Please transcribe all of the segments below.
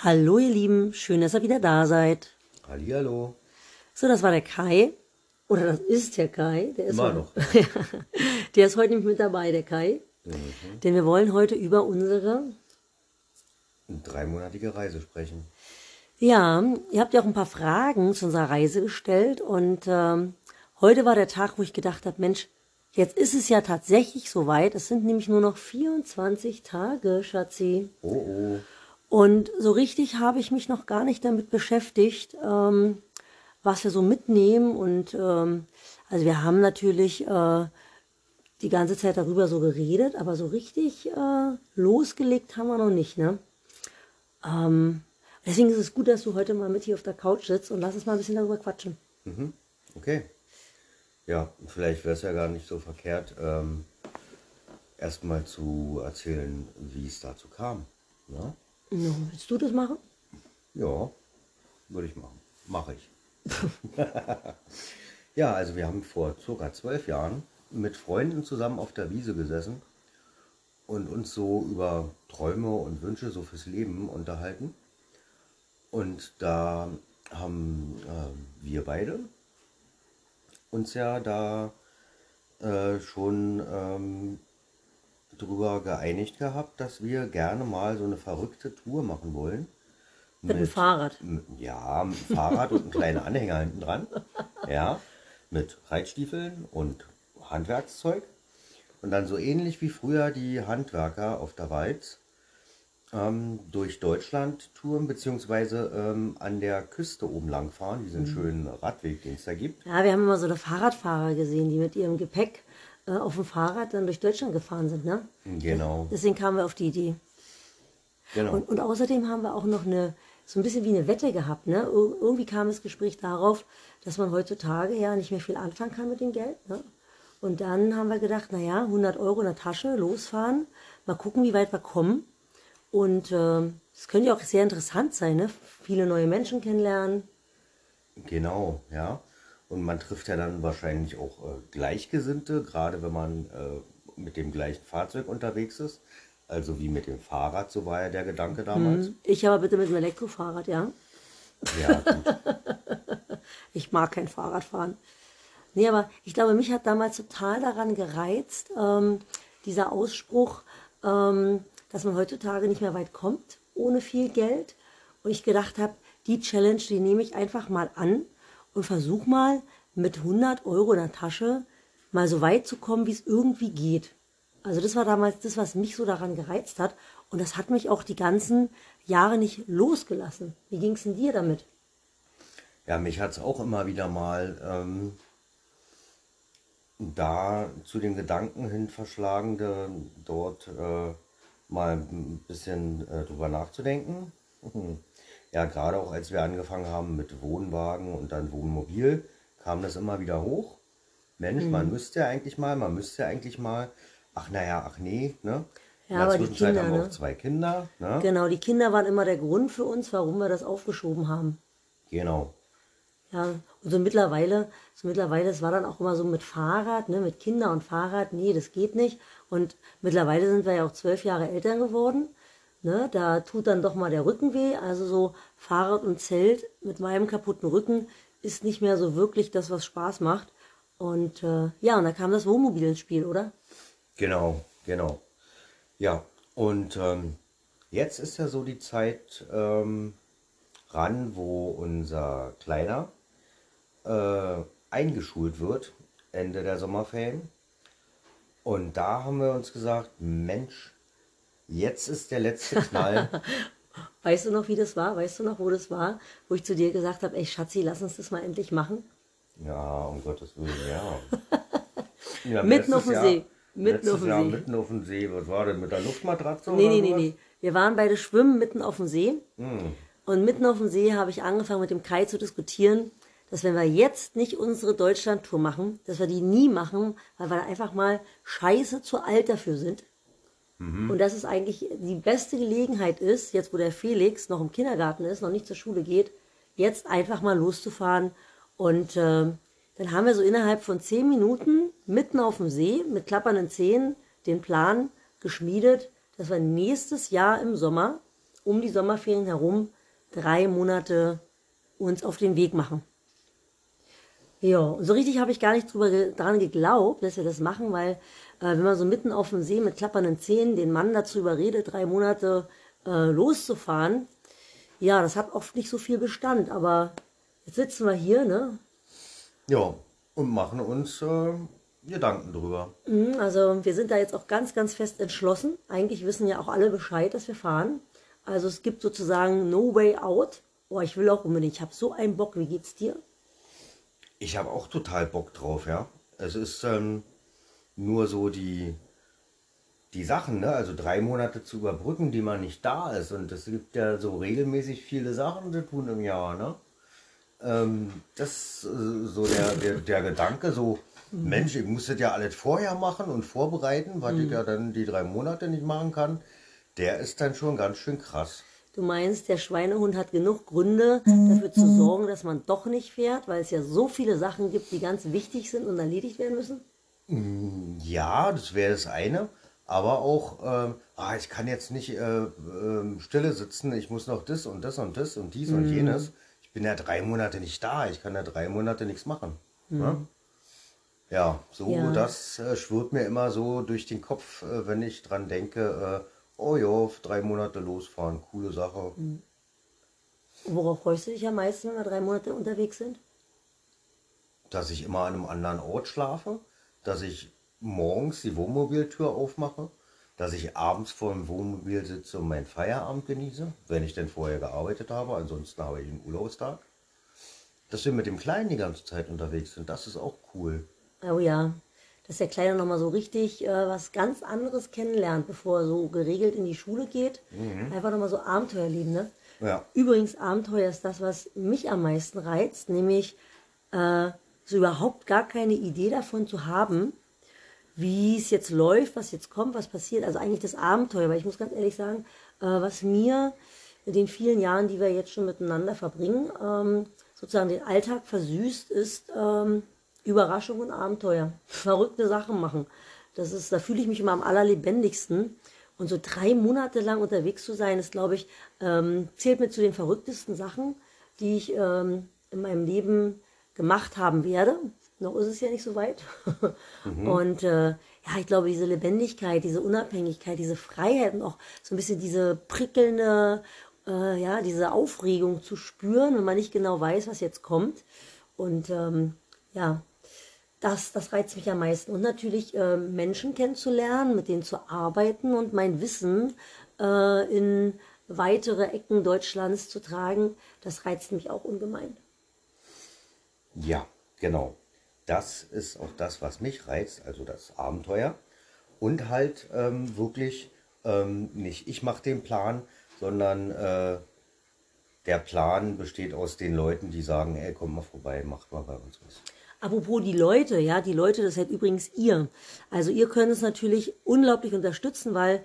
Hallo ihr Lieben, schön, dass ihr wieder da seid. Hallihallo. So, das war der Kai. Oder das ist der Kai. Der ist Immer noch. der ist heute nicht mit dabei, der Kai. Denn wir wollen heute über unsere... Dreimonatige Reise sprechen. Ja, ihr habt ja auch ein paar Fragen zu unserer Reise gestellt. Und ähm, heute war der Tag, wo ich gedacht habe, Mensch, jetzt ist es ja tatsächlich soweit. Es sind nämlich nur noch 24 Tage, Schatzi. Oh, oh. Und so richtig habe ich mich noch gar nicht damit beschäftigt, ähm, was wir so mitnehmen. Und ähm, also wir haben natürlich äh, die ganze Zeit darüber so geredet, aber so richtig äh, losgelegt haben wir noch nicht. Ne? Ähm, deswegen ist es gut, dass du heute mal mit hier auf der Couch sitzt und lass uns mal ein bisschen darüber quatschen. Okay. Ja, vielleicht wäre es ja gar nicht so verkehrt, ähm, erstmal zu erzählen, wie es dazu kam. Ja, Ja, willst du das machen? ja würde ich machen. Mache ich. ja, also wir haben vor circa zwölf Jahren mit Freunden zusammen auf der Wiese gesessen und uns so über Träume und Wünsche so fürs Leben unterhalten. Und da haben äh, wir beide uns ja da äh, schon ähm, drüber geeinigt gehabt, dass wir gerne mal so eine verrückte Tour machen wollen. Mit dem Fahrrad. Ja, mit dem Fahrrad und einem kleinen Anhänger hinten dran. Ja, mit Reitstiefeln und Handwerkszeug. Und dann so ähnlich wie früher die Handwerker auf der Walz ähm, durch Deutschland touren, beziehungsweise ähm, an der Küste oben lang fahren, diesen schönen Radweg, den es da gibt. Ja, wir haben immer so eine Fahrradfahrer gesehen, die mit ihrem Gepäck äh, auf dem Fahrrad dann durch Deutschland gefahren sind. Ne? Genau, Deswegen kamen wir auf die Idee. genau. Und, und außerdem haben wir auch noch eine, so ein bisschen wie eine Wette gehabt. Ne? Ir irgendwie kam das Gespräch darauf, dass man heutzutage ja nicht mehr viel anfangen kann mit dem Geld. Ne? Und dann haben wir gedacht, naja, 100 Euro in der Tasche, losfahren, mal gucken, wie weit wir kommen. Und ähm, es könnte ja auch sehr interessant sein, ne? viele neue Menschen kennenlernen. Genau, ja. Und man trifft ja dann wahrscheinlich auch äh, Gleichgesinnte, gerade wenn man äh, mit dem gleichen Fahrzeug unterwegs ist. Also wie mit dem Fahrrad, so war ja der Gedanke damals. Ich aber bitte mit dem Elektrofahrrad, ja. Ja, gut. Ich mag kein Fahrradfahren. Nee, aber ich glaube, mich hat damals total daran gereizt, ähm, dieser Ausspruch, ähm, dass man heutzutage nicht mehr weit kommt ohne viel Geld. Und ich gedacht habe, die Challenge, die nehme ich einfach mal an und versuche mal mit 100 Euro in der Tasche mal so weit zu kommen, wie es irgendwie geht. Also das war damals das, was mich so daran gereizt hat. Und das hat mich auch die ganzen Jahre nicht losgelassen. Wie ging es denn dir damit? Ja, mich hat es auch immer wieder mal ähm, da zu den Gedanken hin verschlagen, de, dort äh, mal ein bisschen äh, drüber nachzudenken. Ja, gerade auch als wir angefangen haben mit Wohnwagen und dann Wohnmobil, kam das immer wieder hoch. Mensch, Mhm. man müsste ja eigentlich mal, man müsste ja eigentlich mal, ach naja, ach nee, ne? Ja, In der aber die Zwischenzeit Kinder, haben wir ne? auch zwei Kinder, ne? Genau, die Kinder waren immer der Grund für uns, warum wir das aufgeschoben haben. Genau. Ja, und so mittlerweile, so mittlerweile, es war dann auch immer so mit Fahrrad, ne, mit Kinder und Fahrrad, nee, das geht nicht. Und mittlerweile sind wir ja auch zwölf Jahre Eltern geworden. Ne, da tut dann doch mal der Rücken weh. Also so Fahrrad und Zelt mit meinem kaputten Rücken ist nicht mehr so wirklich das, was Spaß macht. Und äh, ja, und da kam das Wohnmobil ins Spiel, oder? Genau, genau. Ja, und ähm, jetzt ist ja so die Zeit ähm, ran, wo unser Kleiner äh, eingeschult wird, Ende der Sommerferien. Und da haben wir uns gesagt, Mensch, jetzt ist der letzte Knall. Weißt du noch, wie das war? Weißt du noch, wo das war? Wo ich zu dir gesagt habe, ey Schatzi, lass uns das mal endlich machen. ja, um Gottes Willen, ja. ja Mitten auf dem Jahr- See. Mitten auf dem Jahr See. mitten auf dem See. Was war denn mit der Luftmatratze? Nee, oder nee, nee, nee. Wir waren beide schwimmen mitten auf dem See. Hm. Und mitten auf dem See habe ich angefangen mit dem Kai zu diskutieren, dass wenn wir jetzt nicht unsere Deutschland-Tour machen, dass wir die nie machen, weil wir da einfach mal scheiße zu alt dafür sind. Und dass es eigentlich die beste Gelegenheit ist, jetzt wo der Felix noch im Kindergarten ist, noch nicht zur Schule geht, jetzt einfach mal loszufahren. Und äh, dann haben wir so innerhalb von zehn Minuten mitten auf dem See mit klappernden Zehen den Plan geschmiedet, dass wir nächstes Jahr im Sommer um die Sommerferien herum drei Monate uns auf den Weg machen. Ja, so richtig habe ich gar nicht drüber ge dran geglaubt, dass wir das machen, weil äh, wenn man so mitten auf dem See mit klappernden Zähnen den Mann dazu überredet, drei Monate äh, loszufahren, ja, das hat oft nicht so viel Bestand. Aber jetzt sitzen wir hier, ne? Ja, und machen uns äh, Gedanken drüber. Mhm, Also wir sind da jetzt auch ganz, ganz fest entschlossen. Eigentlich wissen ja auch alle Bescheid, dass wir fahren. Also es gibt sozusagen no way out. Oh, ich will auch unbedingt. Ich habe so einen Bock. Wie geht's dir? Ich habe auch total Bock drauf, ja. Es ist ähm, nur so die, die Sachen, ne? Also drei Monate zu überbrücken, die man nicht da ist. Und es gibt ja so regelmäßig viele Sachen zu tun im Jahr, ne? Ähm, das ist äh, so der, der, der Gedanke, so, Mensch, ich muss das ja alles vorher machen und vorbereiten, was ich ja dann die drei Monate nicht machen kann. Der ist dann schon ganz schön krass. Du meinst, der Schweinehund hat genug Gründe dafür zu sorgen, dass man doch nicht fährt, weil es ja so viele Sachen gibt, die ganz wichtig sind und erledigt werden müssen? Ja, das wäre das eine. Aber auch, ähm, ah, ich kann jetzt nicht äh, ähm, stille sitzen, ich muss noch das und das und das und dies und jenes. Ich bin ja drei Monate nicht da, ich kann ja drei Monate nichts machen. Ne? Ja, so Ja. das äh, schwirrt mir immer so durch den Kopf, äh, wenn ich dran denke, äh, oh ja, drei Monate losfahren, coole Sache. Und worauf freust du dich am meisten, wenn wir drei Monate unterwegs sind? dass ich immer an einem anderen Ort schlafe, dass ich morgens die Wohnmobiltür aufmache, dass ich abends vor dem Wohnmobil sitze und meinen Feierabend genieße, wenn ich denn vorher gearbeitet habe, ansonsten habe ich einen Urlaubstag. Dass wir mit dem Kleinen die ganze Zeit unterwegs sind, das ist auch cool. Oh ja, dass der Kleine nochmal so richtig äh, was ganz anderes kennenlernt, bevor er so geregelt in die Schule geht. Einfach nochmal so Abenteuer erleben, ne? Ja. Übrigens, Abenteuer ist das, was mich am meisten reizt, nämlich äh, so überhaupt gar keine Idee davon zu haben, wie es jetzt läuft, was jetzt kommt, was passiert. Also eigentlich das Abenteuer, weil ich muss ganz ehrlich sagen, äh, was mir in den vielen Jahren, die wir jetzt schon miteinander verbringen, ähm, sozusagen den Alltag versüßt, ist ähm, Überraschung und Abenteuer. Verrückte Sachen machen. Das ist, da fühle ich mich immer am allerlebendigsten. Und so drei Monate lang unterwegs zu sein, ist, glaube ich, ähm, zählt mir zu den verrücktesten Sachen, die ich ähm, in meinem Leben gemacht haben werde. Noch ist es ja nicht so weit. Und äh, ja, ich glaube, diese Lebendigkeit, diese Unabhängigkeit, diese Freiheit und auch so ein bisschen diese prickelnde, äh, ja, diese Aufregung zu spüren, wenn man nicht genau weiß, was jetzt kommt. Und ähm, ja, das, das reizt mich am meisten. Und natürlich äh, Menschen kennenzulernen, mit denen zu arbeiten und mein Wissen äh, in weitere Ecken Deutschlands zu tragen, das reizt mich auch ungemein. Ja, genau. Das ist auch das, was mich reizt, also das Abenteuer. Und halt ähm, wirklich ähm, nicht ich mache den Plan, sondern äh, der Plan besteht aus den Leuten, die sagen, ey, komm mal vorbei, macht mal bei uns was. Apropos die Leute, ja, die Leute, das seid übrigens ihr. Also ihr könnt es natürlich unglaublich unterstützen, weil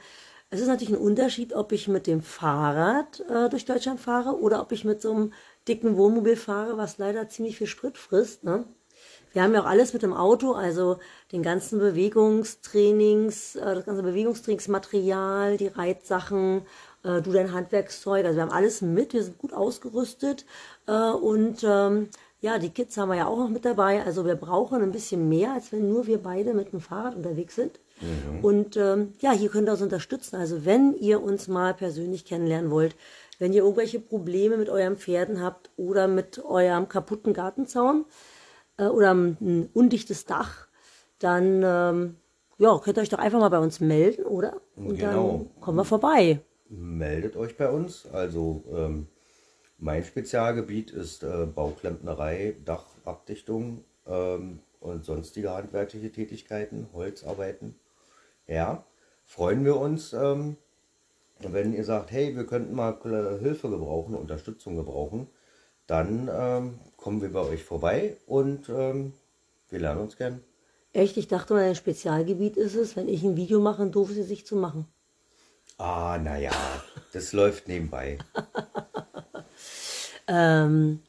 es ist natürlich ein Unterschied, ob ich mit dem Fahrrad äh, durch Deutschland fahre oder ob ich mit so einem dicken Wohnmobil fahre, was leider ziemlich viel Sprit frisst. Ne? Wir haben ja auch alles mit dem Auto, also den ganzen Bewegungstrainings, äh, das ganze Bewegungstrainingsmaterial, die Reitsachen, äh, du dein Handwerkszeug. Also wir haben alles mit, wir sind gut ausgerüstet äh, und ähm, ja, die Kids haben wir ja auch noch mit dabei. Also wir brauchen ein bisschen mehr, als wenn nur wir beide mit dem Fahrrad unterwegs sind. Und ähm, ja, hier könnt ihr uns unterstützen. Also wenn ihr uns mal persönlich kennenlernen wollt, wenn ihr irgendwelche Probleme mit euren Pferden habt oder mit eurem kaputten Gartenzaun äh, oder ein undichtes Dach, dann ähm, ja, könnt ihr euch doch einfach mal bei uns melden, oder? Und Genau. dann kommen wir vorbei. meldet euch bei uns. Also ähm, mein Spezialgebiet ist äh, Bauklempnerei, Dachabdichtung ähm, und sonstige handwerkliche Tätigkeiten, Holzarbeiten. Ja, freuen wir uns, ähm, wenn ihr sagt, hey, wir könnten mal Hilfe gebrauchen, Unterstützung gebrauchen, dann ähm, kommen wir bei euch vorbei und ähm, wir lernen uns kennen. Echt, ich dachte, mein Spezialgebiet ist es, wenn ich ein Video mache, ein doofes Gesicht zu machen. Ah, naja, das läuft nebenbei. Ähm,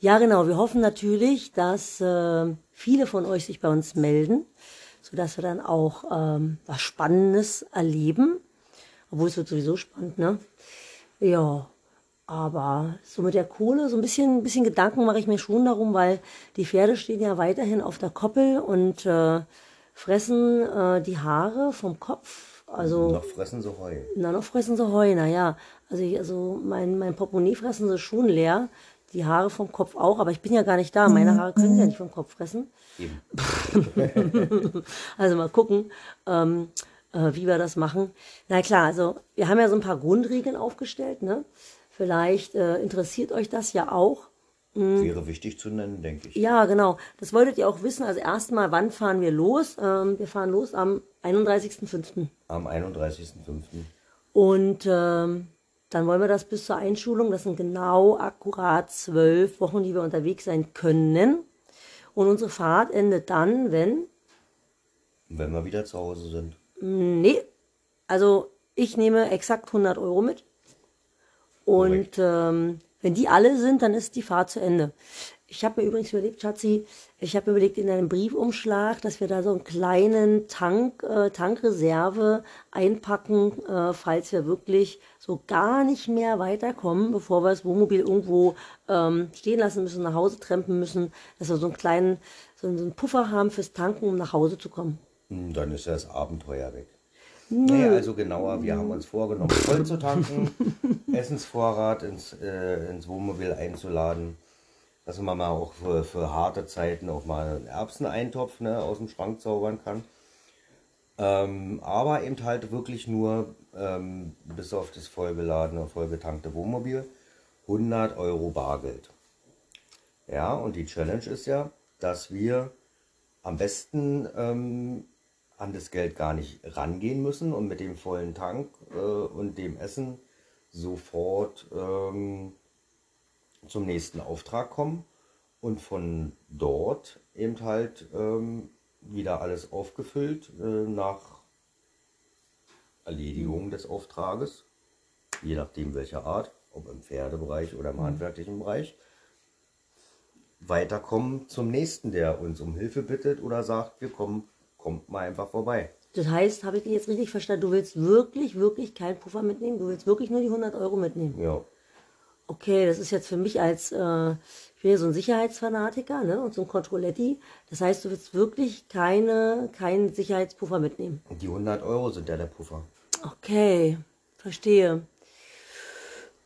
ja, genau. Wir hoffen natürlich, dass äh, viele von euch sich bei uns melden, sodass wir dann auch ähm, was Spannendes erleben. Obwohl es wird sowieso spannend, ne? Ja, aber so mit der Kohle, so ein bisschen, ein bisschen Gedanken mache ich mir schon darum, weil die Pferde stehen ja weiterhin auf der Koppel und äh, fressen äh, die Haare vom Kopf. Also Noch fressen sie Heu. na, noch fressen sie Heu, naja. Also, ich, also mein, mein Portemonnaie fressen sie schon leer. Die Haare vom Kopf auch, aber ich bin ja gar nicht da. Meine Haare können sie ja nicht vom Kopf fressen. Eben. Also mal gucken, ähm, äh, wie wir das machen. Na klar, also wir haben ja so ein paar Grundregeln aufgestellt. Ne? Vielleicht äh, interessiert euch das ja auch. Wäre wichtig zu nennen, denke ich. Ja, genau. Das wolltet ihr auch wissen. Also erstmal, wann fahren wir los? Ähm, wir fahren los am 31.05. Am 31.05. Und ähm, dann wollen wir das bis zur Einschulung. Das sind genau akkurat zwölf Wochen, die wir unterwegs sein können. Und unsere Fahrt endet dann, wenn Wenn wir wieder zu Hause sind. Nee, also ich nehme exakt 100 Euro mit. Und ähm, wenn die alle sind, dann ist die Fahrt zu Ende. Ich habe mir übrigens überlegt, Schatzi, ich habe mir überlegt in einem Briefumschlag, dass wir da so einen kleinen Tank, äh, Tankreserve einpacken, äh, falls wir wirklich so gar nicht mehr weiterkommen, bevor wir das Wohnmobil irgendwo ähm, stehen lassen müssen, nach Hause trampen müssen, dass wir so einen kleinen, so einen Puffer haben fürs Tanken, um nach Hause zu kommen. Hm, Dann ist das Abenteuer weg. Nee, also genauer, wir haben uns vorgenommen, voll zu tanken, Essensvorrat ins, äh, ins Wohnmobil einzuladen, dass man mal auch für, für harte Zeiten auch mal einen Erbseneintopf ne, aus dem Schrank zaubern kann. Ähm, aber eben halt wirklich nur ähm, bis auf das vollgeladene, vollgetankte Wohnmobil 100 Euro Bargeld. Ja, und die Challenge ist ja, dass wir am besten ähm, an das Geld gar nicht rangehen müssen und mit dem vollen Tank äh, und dem Essen sofort ähm, zum nächsten Auftrag kommen und von dort eben halt ähm, wieder alles aufgefüllt äh, nach Erledigung des Auftrages, je nachdem welcher Art, ob im Pferdebereich oder im handwerklichen Bereich, weiterkommen zum nächsten, der uns um Hilfe bittet oder sagt, wir kommen, kommt mal einfach vorbei. Das heißt, habe ich dich jetzt richtig verstanden, du willst wirklich, wirklich keinen Puffer mitnehmen? Du willst wirklich nur die 100 Euro mitnehmen? Ja, Okay, das ist jetzt für mich als, äh, ich bin ja so ein Sicherheitsfanatiker ne, und so ein Controletti. Das heißt, du willst wirklich keine, keinen Sicherheitspuffer mitnehmen. die 100 Euro sind ja der Puffer. Okay, verstehe.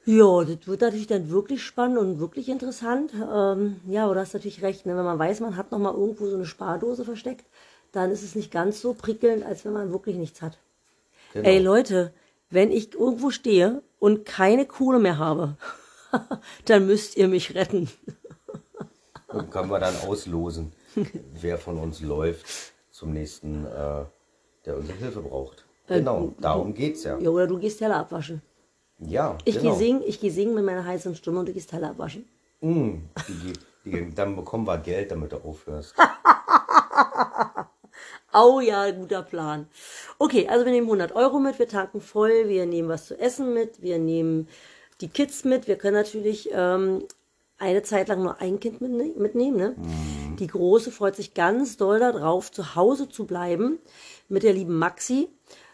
Ja, das wird natürlich dann wirklich spannend und wirklich interessant. Ähm, ja, aber du hast natürlich recht, ne? wenn man weiß, man hat noch mal irgendwo so eine Spardose versteckt, dann ist es nicht ganz so prickelnd, als wenn man wirklich nichts hat. Genau. Ey Leute, wenn ich irgendwo stehe und keine Kohle mehr habe, dann müsst ihr mich retten. Und können wir dann auslosen, wer von uns läuft zum nächsten, äh, der unsere Hilfe braucht. Genau, darum geht's ja. Ja, oder du gehst Teller abwaschen. Ja, Ich genau. gehe singen, ich gehe singen mit meiner heißen Stimme und du gehst Teller abwaschen. Mm, die, die, dann bekommen wir Geld, damit du aufhörst. Au ja, guter Plan. Okay, also wir nehmen 100 Euro mit, wir tanken voll, wir nehmen was zu essen mit, wir nehmen die Kids mit. Wir können natürlich ähm, eine Zeit lang nur ein Kind mitne mitnehmen. Ne? Die Große freut sich ganz doll darauf, zu Hause zu bleiben mit der lieben Maxi.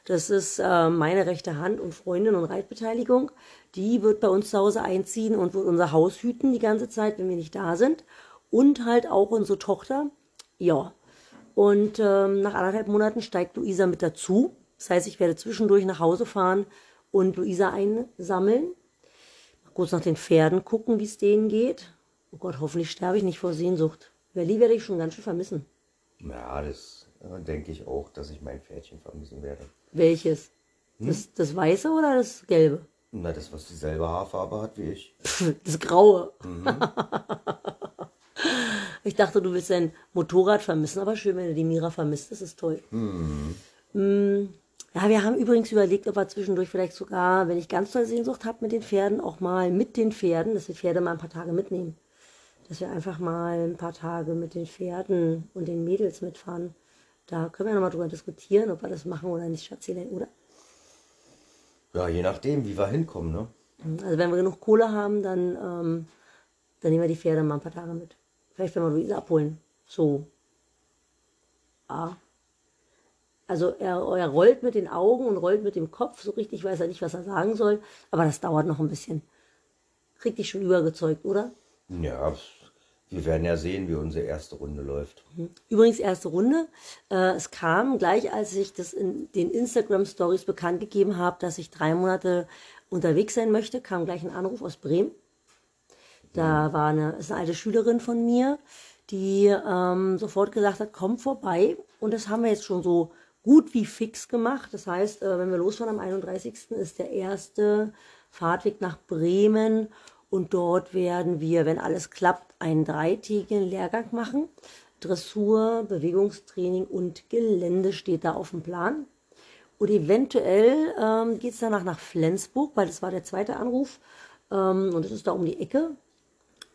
Das ist äh, meine rechte Hand und Freundin und Reitbeteiligung. Die wird bei uns zu Hause einziehen und wird unser Haus hüten die ganze Zeit, wenn wir nicht da sind. Und halt auch unsere Tochter. Ja, und ähm, nach anderthalb Monaten steigt Luisa mit dazu. Das heißt, ich werde zwischendurch nach Hause fahren und Luisa einsammeln. Mal kurz nach den Pferden gucken, wie es denen geht. Oh Gott, hoffentlich sterbe ich nicht vor Sehnsucht. Welli werde ich schon ganz schön vermissen. Ja, das äh, denke ich auch, dass ich mein Pferdchen vermissen werde. Welches? Das, das Weiße oder das Gelbe? Na, das, was dieselbe Haarfarbe hat wie ich. Pff, Das Graue. ich dachte, du willst dein Motorrad vermissen, aber schön, wenn du die Mira vermisst. Das ist toll. Mm, Ja, wir haben übrigens überlegt, ob wir zwischendurch vielleicht sogar, wenn ich ganz toll Sehnsucht habe mit den Pferden, auch mal mit den Pferden, dass wir Pferde mal ein paar Tage mitnehmen. Dass wir einfach mal ein paar Tage mit den Pferden und den Mädels mitfahren. Da können wir nochmal drüber diskutieren, ob wir das machen oder nicht, Schatzelein, oder? Ja, je nachdem, wie wir hinkommen, ne? Also wenn wir genug Kohle haben, dann, ähm, dann nehmen wir die Pferde mal ein paar Tage mit. Vielleicht, wenn wir Luise abholen. So. Ah. Also er, er rollt mit den Augen und rollt mit dem Kopf, so richtig weiß er nicht, was er sagen soll, aber das dauert noch ein bisschen. Krieg dich schon übergezeugt, oder? Ja, wir werden ja sehen, wie unsere erste Runde läuft. Übrigens erste Runde. Äh, es kam gleich, als ich das in den Instagram Stories bekannt gegeben habe, dass ich drei Monate unterwegs sein möchte, kam gleich ein Anruf aus Bremen. Da war eine, ist eine alte Schülerin von mir, die ähm, sofort gesagt hat, komm vorbei. Und das haben wir jetzt schon so gut wie fix gemacht. Das heißt, äh, wenn wir losfahren am 31. ist der erste Fahrtweg nach Bremen und dort werden wir, wenn alles klappt, einen dreitägigen Lehrgang machen. Dressur, Bewegungstraining und Gelände steht da auf dem Plan. Und eventuell ähm, geht es danach nach Flensburg, weil das war der zweite Anruf. Ähm, und es ist da um die Ecke.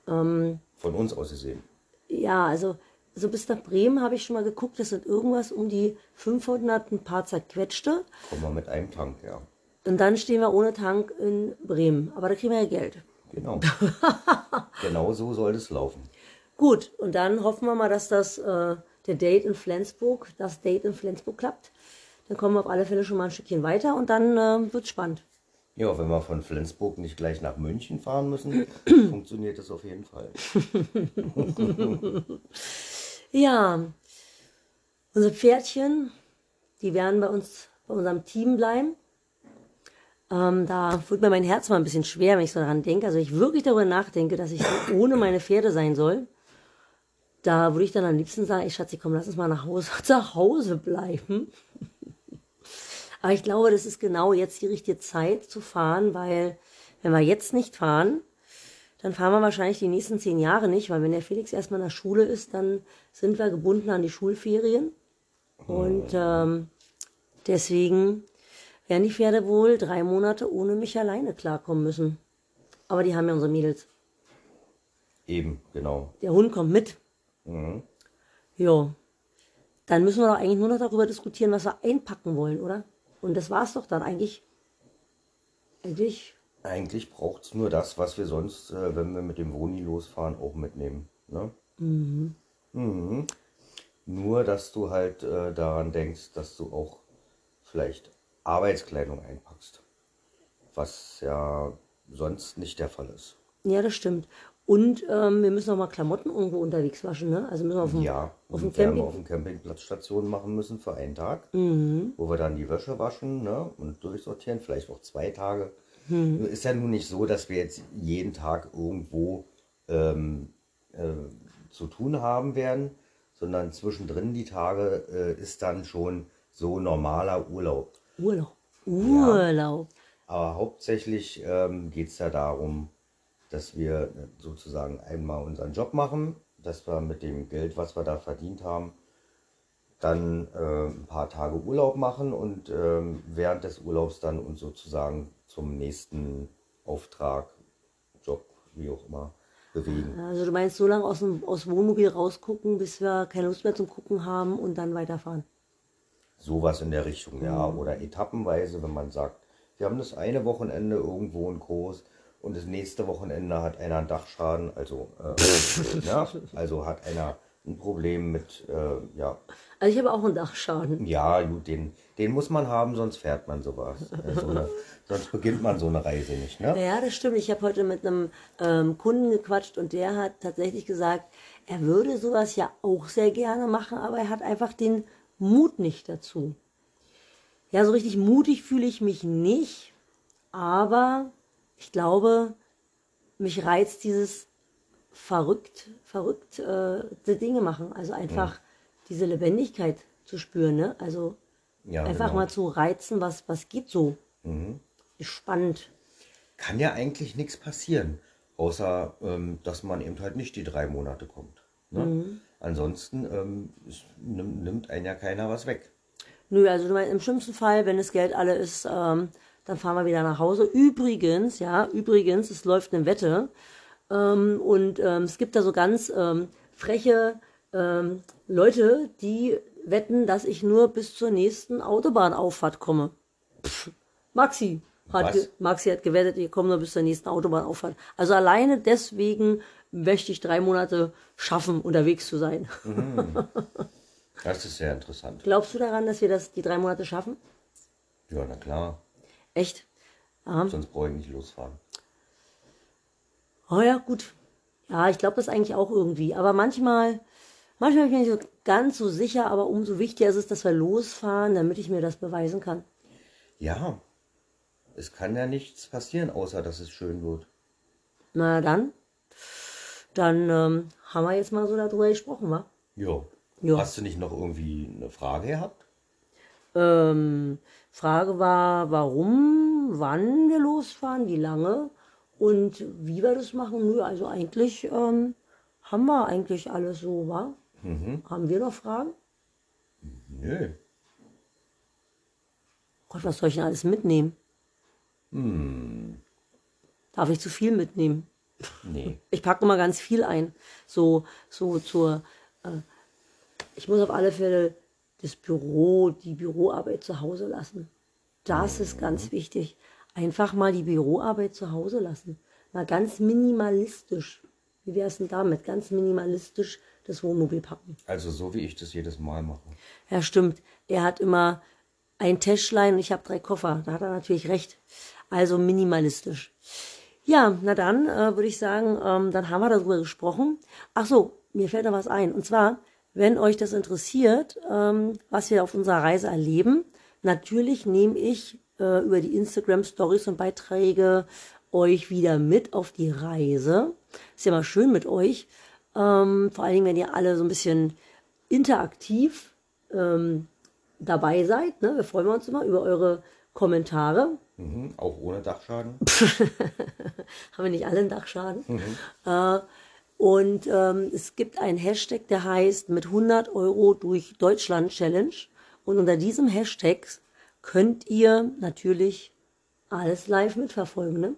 Ähm, Von uns aus gesehen. Ja, also so bis nach Bremen habe ich schon mal geguckt, das sind irgendwas um die 500 ein paar zerquetschte. Kommen wir mit einem Tank, ja. Und dann stehen wir ohne Tank in Bremen. Aber da kriegen wir ja Geld. Genau. genau so soll es laufen. Gut, und dann hoffen wir mal, dass das äh, der Date in Flensburg, das Date in Flensburg klappt. Dann kommen wir auf alle Fälle schon mal ein Stückchen weiter und dann äh, wird spannend. Ja, wenn wir von Flensburg nicht gleich nach München fahren müssen, funktioniert das auf jeden Fall. ja, unsere Pferdchen, die werden bei uns, bei unserem Team bleiben. Ähm, da wird mir mein Herz mal ein bisschen schwer, wenn ich so daran denke. Also ich wirklich darüber nachdenke, dass ich ohne meine Pferde sein soll. Da würde ich dann am liebsten sagen, ich Schatzi, komm, lass uns mal nach Hause, zu Hause bleiben. Aber ich glaube, das ist genau jetzt die richtige Zeit zu fahren, weil wenn wir jetzt nicht fahren, dann fahren wir wahrscheinlich die nächsten zehn Jahre nicht, weil wenn der Felix erstmal in der Schule ist, dann sind wir gebunden an die Schulferien. Und ähm, deswegen werden die Pferde wohl drei Monate ohne mich alleine klarkommen müssen. Aber die haben ja unsere Mädels. Eben, genau. Der Hund kommt mit. Mhm. Ja. Dann müssen wir doch eigentlich nur noch darüber diskutieren, was wir einpacken wollen, oder? Und das war's doch dann eigentlich. Eigentlich. Eigentlich braucht es nur das, was wir sonst, äh, wenn wir mit dem Woni losfahren, auch mitnehmen. Ne? Mhm. Mhm. Nur, dass du halt äh, daran denkst, dass du auch vielleicht Arbeitskleidung einpackst. Was ja sonst nicht der Fall ist. Ja, das stimmt. Und ähm, wir müssen auch mal Klamotten irgendwo unterwegs waschen, ne? Also müssen wir auf dem, ja, auf dem Camping auf dem Campingplatz Station machen müssen für einen Tag, mhm. wo wir dann die Wäsche waschen ne? und durchsortieren, vielleicht auch zwei Tage. Mhm. Ist ja nun nicht so, dass wir jetzt jeden Tag irgendwo ähm, äh, zu tun haben werden, sondern zwischendrin die Tage äh, ist dann schon so normaler Urlaub. Urlaub. Urlaub. Ja. Aber hauptsächlich ähm, geht es ja darum, dass wir sozusagen einmal unseren Job machen, dass wir mit dem Geld, was wir da verdient haben, dann äh, ein paar Tage Urlaub machen und äh, während des Urlaubs dann uns sozusagen zum nächsten Auftrag, Job, wie auch immer, bewegen. Also du meinst so lange aus dem aus Wohnmobil rausgucken, bis wir keine Lust mehr zum Gucken haben und dann weiterfahren? Sowas in der Richtung, ja. Mhm. Oder etappenweise, wenn man sagt, wir haben das eine Wochenende irgendwo in Kurs und das nächste Wochenende hat einer einen Dachschaden, also, äh, ja, also hat einer ein Problem mit, äh, ja. Also ich habe auch einen Dachschaden. Ja, gut, den, den muss man haben, sonst fährt man sowas. Also, sonst beginnt man so eine Reise nicht, ne? Ja, das stimmt. Ich habe heute mit einem ähm, Kunden gequatscht und der hat tatsächlich gesagt, er würde sowas ja auch sehr gerne machen, aber er hat einfach den Mut nicht dazu. Ja, so richtig mutig fühle ich mich nicht, aber ich glaube, mich reizt dieses verrückt, verrückt äh, Dinge machen. Also einfach mhm. diese Lebendigkeit zu spüren, ne? Also ja, einfach genau. mal zu reizen, was, was geht so. Mhm. Ist spannend. Kann ja eigentlich nichts passieren, außer ähm, dass man eben halt nicht die drei Monate kommt. Ne? Mhm. Ansonsten ähm, nimmt, nimmt einen ja keiner was weg. Nö, also du meinst, im schlimmsten Fall, wenn das Geld alle ist, ähm, dann fahren wir wieder nach Hause. Übrigens, ja, übrigens, es läuft eine Wette. Ähm, und ähm, es gibt da so ganz ähm, freche ähm, Leute, die wetten, dass ich nur bis zur nächsten Autobahnauffahrt komme. Pff, Maxi hat, Maxi hat gewettet, ich komme nur bis zur nächsten Autobahnauffahrt. Also alleine deswegen möchte ich drei Monate schaffen, unterwegs zu sein. Mhm. Das ist sehr interessant. Glaubst du daran, dass wir das die drei Monate schaffen? Ja, na klar. Echt? Ja. Sonst brauche ich nicht losfahren. Oh ja, gut. Ja, ich glaube das eigentlich auch irgendwie. Aber manchmal, manchmal bin ich nicht so ganz so sicher, aber umso wichtiger ist es, dass wir losfahren, damit ich mir das beweisen kann. Ja, es kann ja nichts passieren, außer dass es schön wird. Na dann, dann ähm, haben wir jetzt mal so darüber gesprochen, wa? Ja. Ja. Hast du nicht noch irgendwie eine Frage gehabt? Ähm, Frage war, warum, wann wir losfahren, wie lange und wie wir das machen. Nö, also eigentlich ähm, haben wir eigentlich alles so, wa? Haben wir noch Fragen? Nö. Gott, was soll ich denn alles mitnehmen? Darf ich zu viel mitnehmen? Nee. Ich packe immer ganz viel ein. So, so zur. Äh, ich muss auf alle Fälle das Büro, die Büroarbeit zu Hause lassen. Das ist ganz wichtig. Einfach mal die Büroarbeit zu Hause lassen. Mal ganz minimalistisch. Wie wäre es denn damit? Ganz minimalistisch das Wohnmobil packen. Also so wie ich das jedes Mal mache. Ja, stimmt. Er hat immer ein Täschlein und ich habe drei Koffer. Da hat er natürlich recht. Also minimalistisch. Ja, na dann äh, würde ich sagen, ähm, dann haben wir darüber gesprochen. Ach so, mir fällt da was ein. Und zwar, wenn euch das interessiert, ähm, was wir auf unserer Reise erleben, natürlich nehme ich äh, über die Instagram Stories und Beiträge euch wieder mit auf die Reise. Ist ja mal schön mit euch. Ähm, vor allen Dingen, wenn ihr alle so ein bisschen interaktiv ähm, dabei seid. Ne? Wir freuen uns immer über eure Kommentare. Mhm. Auch ohne Dachschaden. Haben wir nicht alle einen Dachschaden? Äh, und ähm, es gibt einen Hashtag, der heißt mit 100 Euro durch Deutschland Challenge. Und unter diesem Hashtag könnt ihr natürlich alles live mitverfolgen. Ne?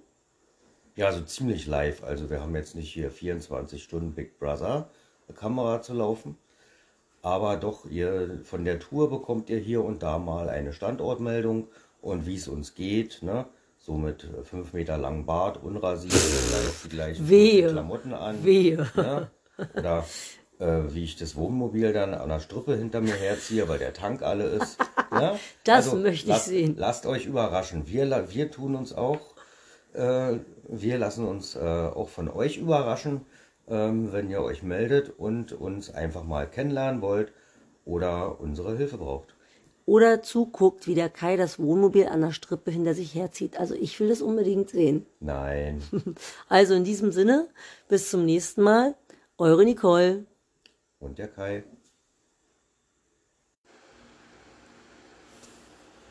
Ja, so ziemlich live. Also wir haben jetzt nicht hier 24 Stunden Big Brother Kamera zu laufen. Aber doch, ihr von der Tour bekommt ihr hier und da mal eine Standortmeldung und wie es uns geht, ne? So mit äh, fünf Meter langen Bart, unrasiert, vielleicht die gleichen Wehe. Klamotten an. Wehe. Ne? Oder äh, wie ich das Wohnmobil dann an der Strippe hinter mir herziehe, weil der Tank alle ist. Ne? Das möchte ich lasst, sehen. Lasst euch überraschen. Wir, wir tun uns auch, äh, wir lassen uns äh, auch von euch überraschen, ähm, wenn ihr euch meldet und uns einfach mal kennenlernen wollt oder unsere Hilfe braucht. Oder zuguckt, wie der Kai das Wohnmobil an der Strippe hinter sich herzieht. Also ich will das unbedingt sehen. Nein. Also in diesem Sinne, bis zum nächsten Mal. Eure Nicole. Und der Kai.